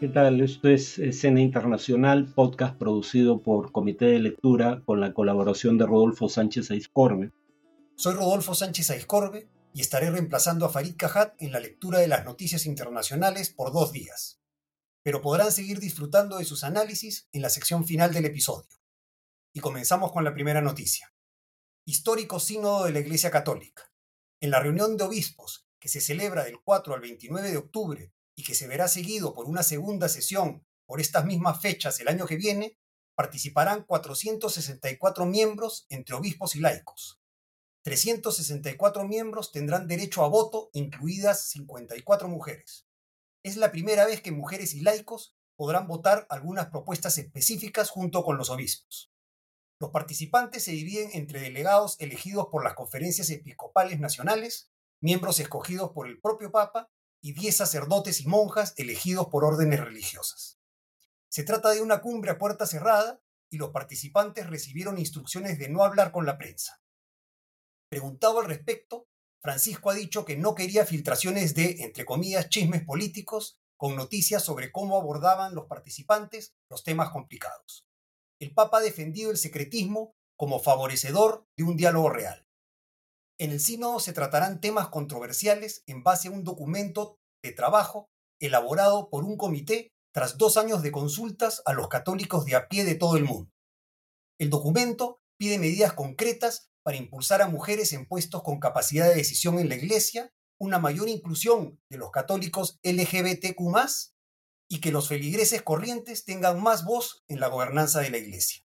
¿Qué tal? Esto es Escena Internacional, podcast producido por Comité de Lectura con la colaboración de Rodolfo Sánchez Aizcorbe. Soy Rodolfo Sánchez Aizcorbe y estaré reemplazando a Farid Cajat en la lectura de las noticias internacionales por dos días. Pero podrán seguir disfrutando de sus análisis en la sección final del episodio. Y comenzamos con la primera noticia. Histórico Sínodo de la Iglesia Católica. En la reunión de obispos, que se celebra del 4 al 29 de octubre y que se verá seguido por una segunda sesión por estas mismas fechas el año que viene, participarán 464 miembros entre obispos y laicos. 364 miembros tendrán derecho a voto, incluidas 54 mujeres. Es la primera vez que mujeres y laicos podrán votar algunas propuestas específicas junto con los obispos. Los participantes se dividen entre delegados elegidos por las conferencias episcopales nacionales, miembros escogidos por el propio Papa y 10 sacerdotes y monjas elegidos por órdenes religiosas. Se trata de una cumbre a puerta cerrada y los participantes recibieron instrucciones de no hablar con la prensa. Preguntado al respecto, Francisco ha dicho que no quería filtraciones de, entre comillas, chismes políticos con noticias sobre cómo abordaban los participantes los temas complicados. El Papa ha defendido el secretismo como favorecedor de un diálogo real. En el sínodo se tratarán temas controversiales en base a un documento de trabajo elaborado por un comité tras dos años de consultas a los católicos de a pie de todo el mundo. El documento pide medidas concretas para impulsar a mujeres en puestos con capacidad de decisión en la Iglesia, una mayor inclusión de los católicos LGBTQ y que los feligreses corrientes tengan más voz en la gobernanza de la Iglesia.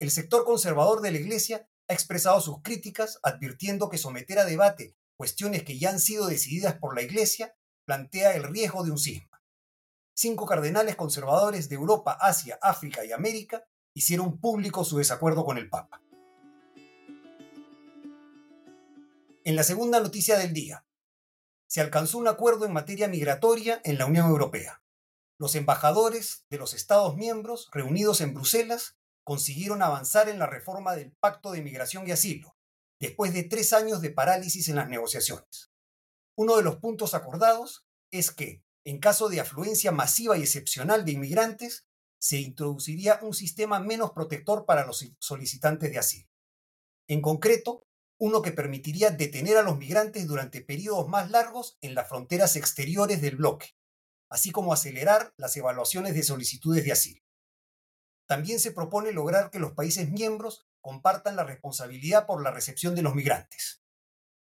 El sector conservador de la Iglesia ha expresado sus críticas advirtiendo que someter a debate cuestiones que ya han sido decididas por la Iglesia plantea el riesgo de un cisma. Cinco cardenales conservadores de Europa, Asia, África y América hicieron público su desacuerdo con el Papa. En la segunda noticia del día, se alcanzó un acuerdo en materia migratoria en la Unión Europea. Los embajadores de los Estados miembros reunidos en Bruselas consiguieron avanzar en la reforma del Pacto de Migración y Asilo, después de tres años de parálisis en las negociaciones. Uno de los puntos acordados es que, en caso de afluencia masiva y excepcional de inmigrantes, se introduciría un sistema menos protector para los solicitantes de asilo. En concreto, uno que permitiría detener a los migrantes durante periodos más largos en las fronteras exteriores del bloque, así como acelerar las evaluaciones de solicitudes de asilo. También se propone lograr que los países miembros compartan la responsabilidad por la recepción de los migrantes.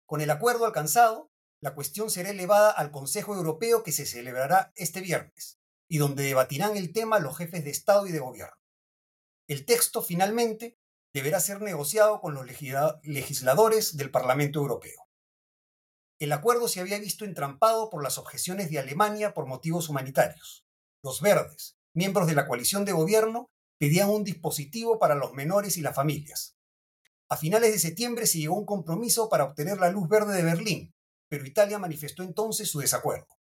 Con el acuerdo alcanzado, la cuestión será elevada al Consejo Europeo que se celebrará este viernes y donde debatirán el tema los jefes de Estado y de Gobierno. El texto, finalmente, deberá ser negociado con los legisladores del Parlamento Europeo. El acuerdo se había visto entrampado por las objeciones de Alemania por motivos humanitarios. Los verdes, miembros de la coalición de gobierno, pedían un dispositivo para los menores y las familias. A finales de septiembre se llegó a un compromiso para obtener la luz verde de Berlín, pero Italia manifestó entonces su desacuerdo.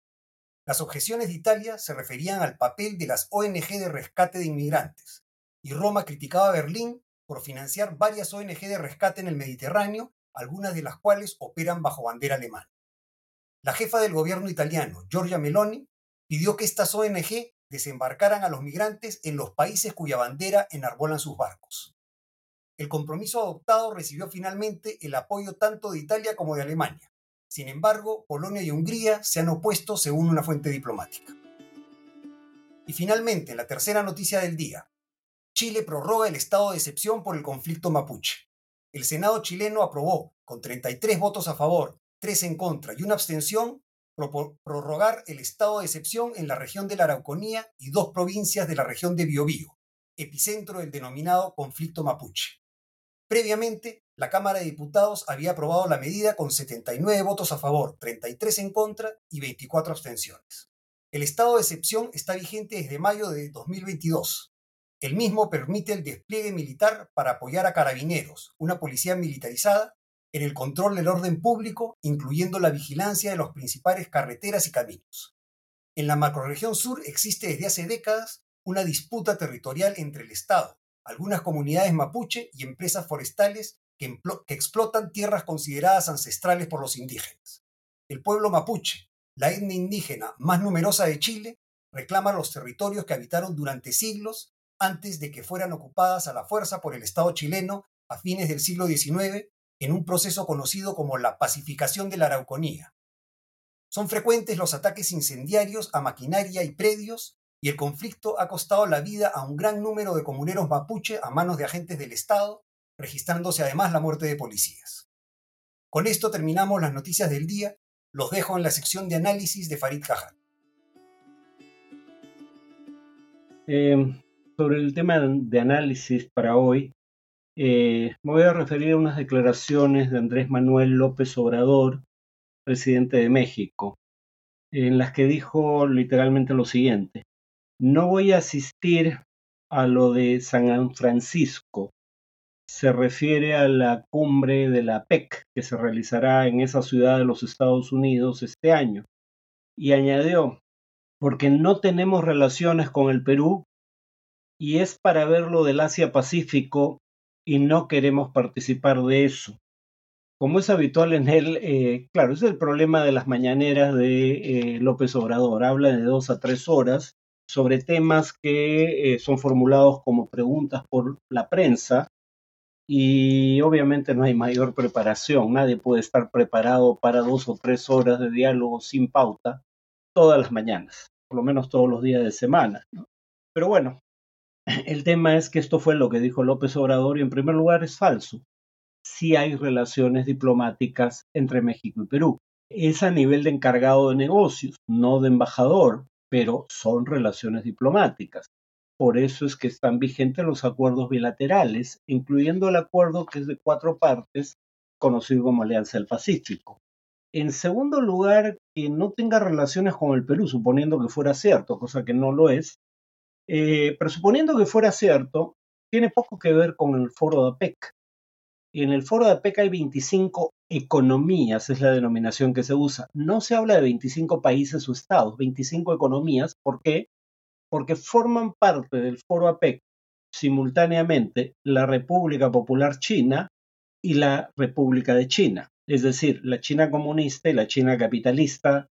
Las objeciones de Italia se referían al papel de las ONG de rescate de inmigrantes, y Roma criticaba a Berlín por financiar varias ONG de rescate en el Mediterráneo, algunas de las cuales operan bajo bandera alemana. La jefa del gobierno italiano, Giorgia Meloni, pidió que estas ONG desembarcaran a los migrantes en los países cuya bandera enarbolan sus barcos. El compromiso adoptado recibió finalmente el apoyo tanto de Italia como de Alemania. Sin embargo, Polonia y Hungría se han opuesto según una fuente diplomática. Y finalmente, la tercera noticia del día. Chile prorroga el estado de excepción por el conflicto mapuche. El Senado chileno aprobó, con 33 votos a favor, 3 en contra y una abstención, prorrogar el estado de excepción en la región de la Araucanía y dos provincias de la región de Biobío, epicentro del denominado conflicto mapuche. Previamente, la Cámara de Diputados había aprobado la medida con 79 votos a favor, 33 en contra y 24 abstenciones. El estado de excepción está vigente desde mayo de 2022. El mismo permite el despliegue militar para apoyar a carabineros, una policía militarizada, en el control del orden público, incluyendo la vigilancia de las principales carreteras y caminos. En la macroregión sur existe desde hace décadas una disputa territorial entre el Estado, algunas comunidades mapuche y empresas forestales que, que explotan tierras consideradas ancestrales por los indígenas. El pueblo mapuche, la etnia indígena más numerosa de Chile, reclama los territorios que habitaron durante siglos antes de que fueran ocupadas a la fuerza por el Estado chileno a fines del siglo XIX en un proceso conocido como la pacificación de la Arauconía. Son frecuentes los ataques incendiarios a maquinaria y predios y el conflicto ha costado la vida a un gran número de comuneros mapuche a manos de agentes del Estado, registrándose además la muerte de policías. Con esto terminamos las noticias del día. Los dejo en la sección de análisis de Farid Cajal. Em, sobre el tema de análisis para hoy, eh, me voy a referir a unas declaraciones de Andrés Manuel López Obrador, presidente de México, en las que dijo literalmente lo siguiente, no voy a asistir a lo de San Francisco. Se refiere a la cumbre de la PEC que se realizará en esa ciudad de los Estados Unidos este año. Y añadió, porque no tenemos relaciones con el Perú y es para ver lo del Asia-Pacífico y no queremos participar de eso. Como es habitual en él, eh, claro, es el problema de las mañaneras de eh, López Obrador. Habla de dos a tres horas sobre temas que eh, son formulados como preguntas por la prensa y obviamente no hay mayor preparación. Nadie puede estar preparado para dos o tres horas de diálogo sin pauta todas las mañanas, por lo menos todos los días de semana. Pero bueno, el tema es que esto fue lo que dijo López Obrador y en primer lugar es falso. Sí hay relaciones diplomáticas entre México y Perú. Es a nivel de encargado de negocios, no de embajador, pero son relaciones diplomáticas. Por eso es que están vigentes los acuerdos bilaterales, incluyendo el acuerdo que es de cuatro partes, conocido como Alianza del Pacífico. En segundo lugar, que no tenga relaciones con el Perú, suponiendo que fuera cierto, cosa que no lo es, eh, pero suponiendo que fuera cierto, tiene poco que ver con el foro de APEC. En el foro de APEC hay 25 economías, es la denominación que se usa. No se habla de 25 países o estados, 25 economías. ¿Por qué? Porque forman parte del foro APEC simultáneamente la República Popular China y la República de China. Es decir, la China comunista y la China capitalista,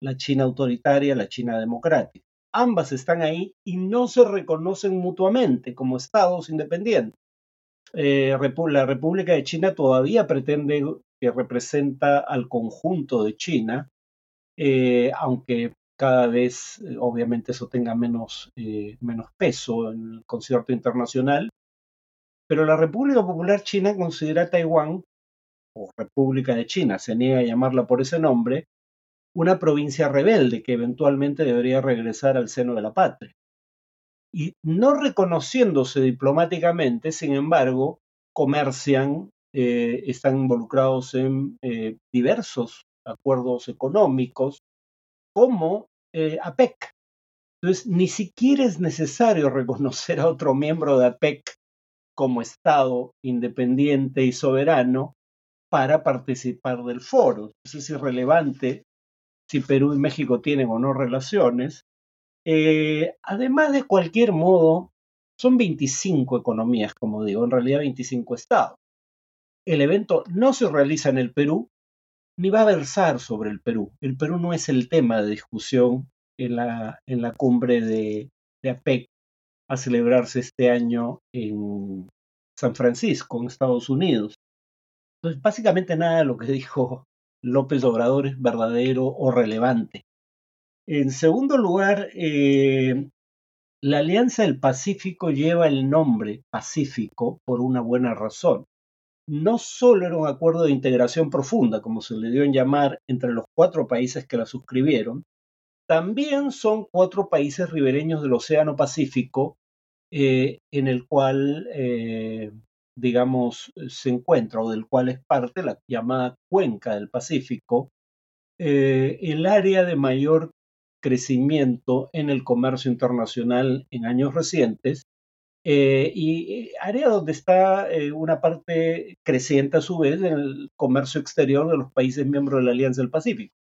la China autoritaria, la China democrática ambas están ahí y no se reconocen mutuamente como estados independientes. Eh, la República de China todavía pretende que representa al conjunto de China, eh, aunque cada vez eh, obviamente eso tenga menos, menos peso en el concierto internacional. Pero la República Popular China considera a Taiwán, o República de China, se niega a llamarla por ese nombre, una provincia rebelde que eventualmente debería regresar al seno de la patria. Y no reconociéndose diplomáticamente, sin embargo, comercian, eh, están involucrados en eh, diversos acuerdos económicos, como eh, APEC. Entonces, ni siquiera es necesario reconocer a otro miembro de APEC como Estado independiente y soberano para participar del foro. Eso es irrelevante si Perú y México tienen o no relaciones. Eh, además de cualquier modo, son 25 economías, como digo, en realidad 25 estados. El evento no se realiza en el Perú, ni va a versar sobre el Perú. El Perú no es el tema de discusión en la, en la cumbre de, de APEC a celebrarse este año en San Francisco, en Estados Unidos. Entonces, básicamente nada de lo que dijo López Obrador es verdadero o relevante. En segundo lugar, eh, la Alianza del Pacífico lleva el nombre Pacífico por una buena razón. No solo era un acuerdo de integración profunda, como se le dio en llamar, entre los cuatro países que la suscribieron, también son cuatro países ribereños del Océano Pacífico, eh, en el cual eh, digamos, eh, se encuentra o del cual es parte la llamada cuenca del Pacífico, eh, el área de mayor crecimiento en el comercio internacional en años recientes eh, y área donde está una parte creciente a su vez en el comercio exterior de los países miembros de la Alianza del Pacífico.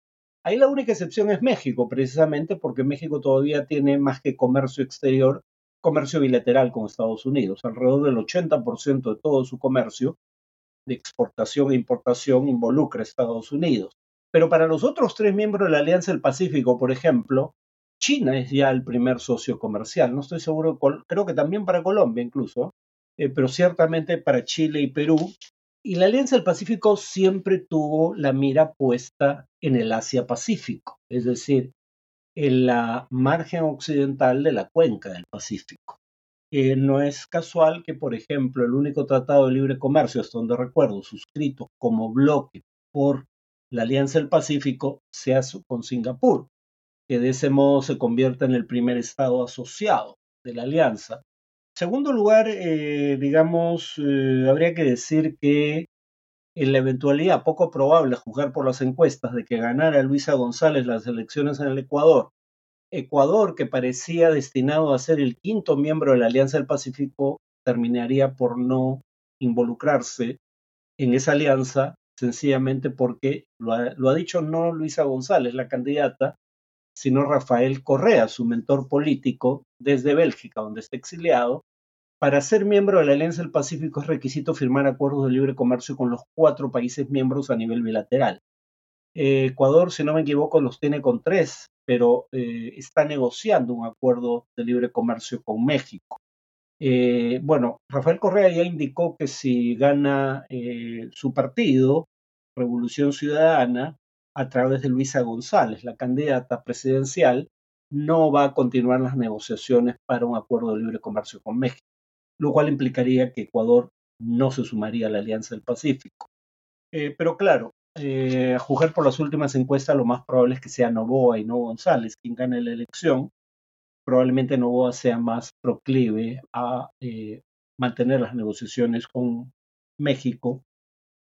Ahí la única excepción es México, precisamente porque México todavía tiene más que comercio exterior, comercio bilateral con Estados Unidos. Alrededor del 80% de todo su comercio de exportación e importación involucra a Estados Unidos. Pero para los otros tres miembros de la Alianza del Pacífico, por ejemplo, China es ya el primer socio comercial. No estoy seguro, creo que también para Colombia incluso, eh, pero ciertamente para Chile y Perú. Y la Alianza del Pacífico siempre tuvo la mira puesta en el Asia-Pacífico, es decir, en la margen occidental de la cuenca del Pacífico. Eh, no es casual que, por ejemplo, el único tratado de libre comercio, hasta donde recuerdo, suscrito como bloque por la Alianza del Pacífico, sea con Singapur, que de ese modo se convierte en el primer estado asociado de la alianza. En segundo lugar, eh, digamos, eh, habría que decir que en la eventualidad poco probable, juzgar por las encuestas, de que ganara Luisa González las elecciones en el Ecuador, Ecuador, que parecía destinado a ser el quinto miembro de la Alianza del Pacífico, terminaría por no involucrarse en esa alianza, sencillamente porque lo ha, lo ha dicho no Luisa González, la candidata, sino Rafael Correa, su mentor político, desde Bélgica, donde está exiliado. Para ser miembro de la Alianza del Pacífico es requisito firmar acuerdos de libre comercio con los cuatro países miembros a nivel bilateral. Eh, Ecuador, si no me equivoco, los tiene con tres, pero eh, está negociando un acuerdo de libre comercio con México. Eh, bueno, Rafael Correa ya indicó que si gana su partido, Revolución Ciudadana, a través de Luisa González, la candidata presidencial, no va a continuar las negociaciones para un acuerdo de libre comercio con México, lo cual implicaría que Ecuador no se sumaría a la Alianza del Pacífico. Eh, pero claro, eh, a juzgar por las últimas encuestas, lo más probable es que sea Novoa y no González quien gane la elección. Probablemente Novoa sea más proclive a eh, mantener las negociaciones con México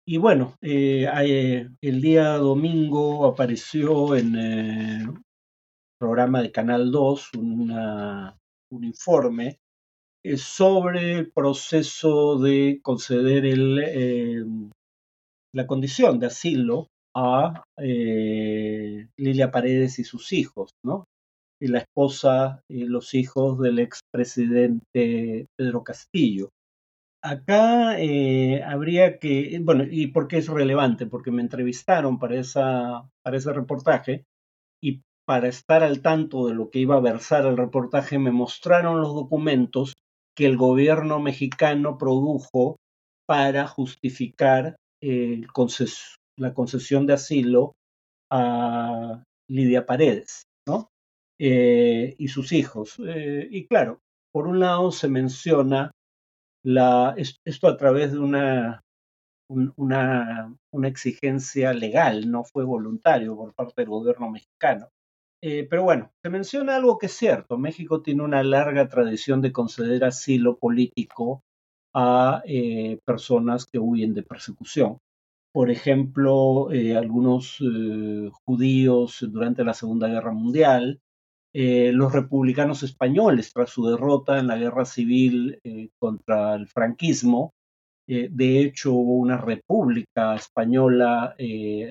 y bueno, el día domingo apareció en el programa de Canal 2 un informe sobre el proceso de conceder el, la condición de asilo a Lilia Paredes y sus hijos, ¿no? Y la esposa y los hijos del expresidente Pedro Castillo. Acá eh, habría que, bueno, ¿y por qué es relevante? Porque me entrevistaron para, esa, para ese reportaje y para estar al tanto de lo que iba a versar el reportaje me mostraron los documentos que el gobierno mexicano produjo para justificar la concesión de asilo a Lidia Paredes, ¿no? Eh, y sus hijos. Eh, y claro, por un lado se menciona esto a través de una, una, exigencia legal, no fue voluntario por parte del gobierno mexicano. Eh, pero bueno, se menciona algo que es cierto. México tiene una larga tradición de conceder asilo político a eh, personas que huyen de persecución. Por ejemplo, eh, algunos judíos durante la Segunda Guerra Mundial, los republicanos españoles tras su derrota en la guerra civil contra el franquismo. De hecho, hubo una república española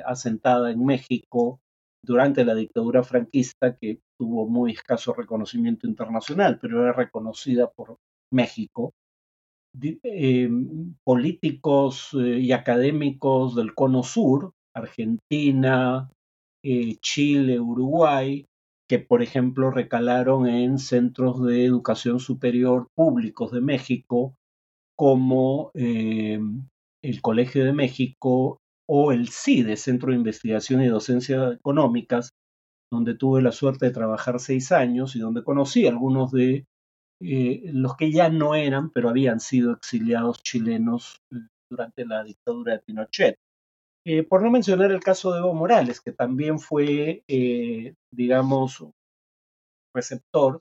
asentada en México durante la dictadura franquista que tuvo muy escaso reconocimiento internacional, pero era reconocida por México. políticos y académicos del Cono Sur, Argentina, Chile, Uruguay, que, por ejemplo, recalaron en centros de educación superior públicos de México, como eh, el Colegio de México o el CIDE, Centro de Investigación y Docencia Económicas, donde tuve la suerte de trabajar seis años y donde conocí a algunos de eh, los que ya no eran, pero habían sido exiliados chilenos eh, durante la dictadura de Pinochet. Eh, por no mencionar el caso de Evo Morales, que también fue, digamos, receptor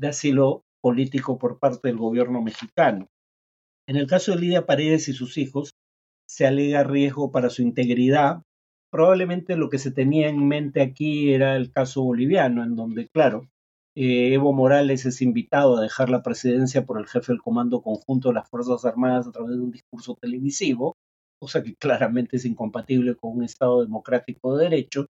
de asilo político por parte del gobierno mexicano. En el caso de Lidia Paredes y sus hijos, se alega riesgo para su integridad. Probablemente lo que se tenía en mente aquí era el caso boliviano, en donde, claro, eh, Evo Morales es invitado a dejar la presidencia por el jefe del Comando Conjunto de las Fuerzas Armadas a través de un discurso televisivo, cosa que claramente es incompatible con un Estado democrático de derecho,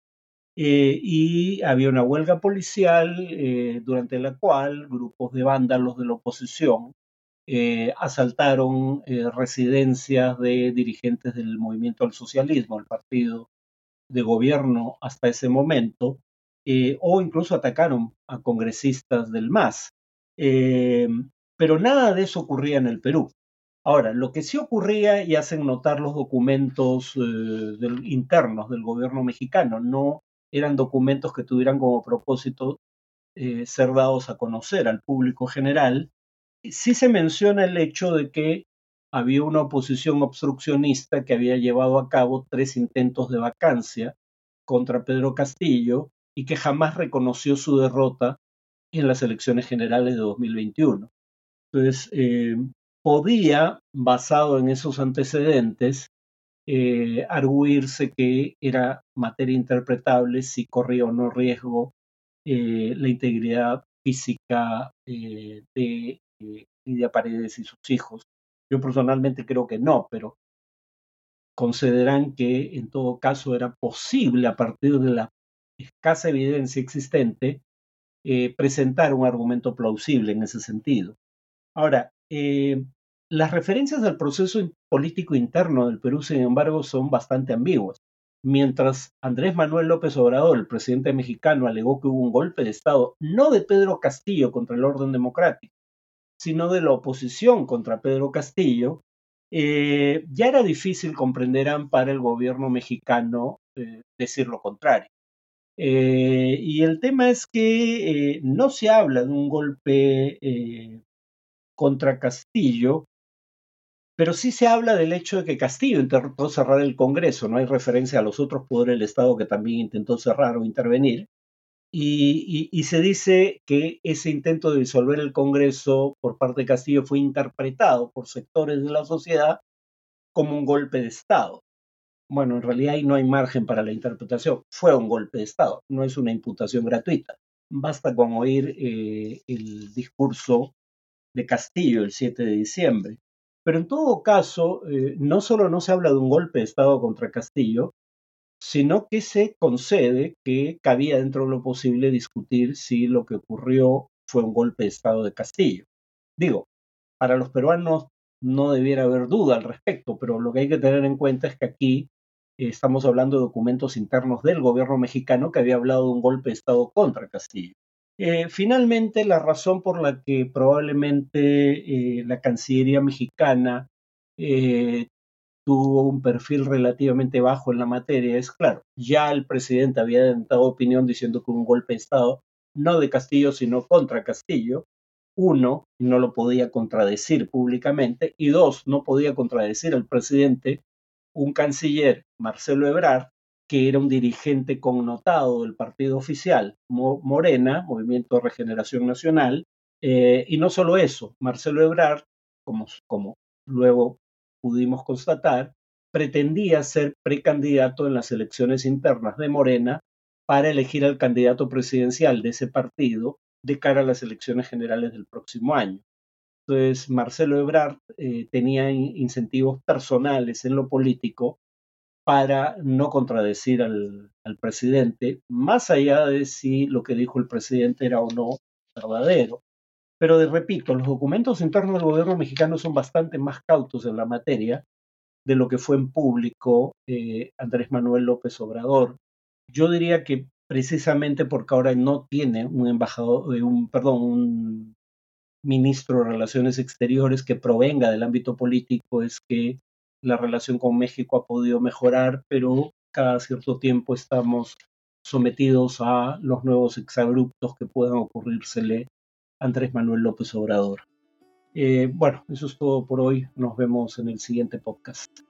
eh, y había una huelga policial eh, durante la cual grupos de vándalos de la oposición eh, asaltaron residencias de dirigentes del movimiento al socialismo, el partido de gobierno hasta ese momento, eh, o incluso atacaron a congresistas del MAS. Eh, pero nada de eso ocurría en el Perú. Ahora, lo que sí ocurría, y hacen notar los documentos internos del gobierno mexicano, no eran documentos que tuvieran como propósito ser dados a conocer al público general, sí se menciona el hecho de que había una oposición obstruccionista que había llevado a cabo tres intentos de vacancia contra Pedro Castillo y que jamás reconoció su derrota en las elecciones generales de 2021. Entonces, eh, podía, basado en esos antecedentes, eh, arguirse que era materia interpretable si corría o no riesgo eh, la integridad física de Lidia Paredes y sus hijos yo personalmente creo que no, pero consideran que en todo caso era posible a partir de la escasa evidencia existente eh, presentar un argumento plausible en ese sentido. Ahora, eh, las referencias al proceso político interno del Perú, sin embargo, son bastante ambiguas. Mientras Andrés Manuel López Obrador, el presidente mexicano, alegó que hubo un golpe de Estado, no de Pedro Castillo contra el orden democrático, sino de la oposición contra Pedro Castillo, eh, ya era difícil, comprenderán, para el gobierno mexicano eh, decir lo contrario. Eh, y el tema es que no se habla de un golpe contra Castillo, pero sí se habla del hecho de que Castillo intentó cerrar el Congreso, no hay referencia a los otros poderes del Estado que también intentó cerrar o intervenir, y, se dice que ese intento de disolver el Congreso por parte de Castillo fue interpretado por sectores de la sociedad como un golpe de Estado. Bueno, en realidad ahí no hay margen para la interpretación. Fue un golpe de Estado, no es una imputación gratuita. Basta con oír eh, el discurso de Castillo el 7 de diciembre. Pero en todo caso, eh, no solo no se habla de un golpe de Estado contra Castillo, sino que se concede que cabía dentro de lo posible discutir si lo que ocurrió fue un golpe de Estado de Castillo. Digo, para los peruanos no debiera haber duda al respecto, pero lo que hay que tener en cuenta es que aquí estamos hablando de documentos internos del gobierno mexicano que había hablado de un golpe de Estado contra Castillo. Eh, finalmente, la razón por la que probablemente eh, la Cancillería mexicana eh, tuvo un perfil relativamente bajo en la materia es claro, ya el presidente había dado opinión diciendo que un golpe de Estado, no de Castillo, sino contra Castillo, uno, no lo podía contradecir públicamente, y dos, no podía contradecir al presidente un canciller, Marcelo Ebrard, que era un dirigente connotado del partido oficial, Morena, Movimiento de Regeneración Nacional, eh, y no solo eso, Marcelo Ebrard, como, como luego pudimos constatar, pretendía ser precandidato en las elecciones internas de Morena para elegir al candidato presidencial de ese partido de cara a las elecciones generales del próximo año. Entonces, Marcelo Ebrard eh, tenía incentivos personales en lo político para no contradecir al, al, presidente, más allá de si lo que dijo el presidente era o no verdadero. Pero de, repito, los documentos internos del gobierno mexicano son bastante más cautos en la materia de lo que fue en público eh, Andrés Manuel López Obrador. Yo diría que precisamente porque ahora no tiene un embajador, eh, un, perdón, un ministro de Relaciones Exteriores que provenga del ámbito político, es que la relación con México ha podido mejorar, pero cada cierto tiempo estamos sometidos a los nuevos exabruptos que puedan ocurrírsele Andrés Manuel López Obrador. Eh, bueno, eso es todo por hoy. Nos vemos en el siguiente podcast.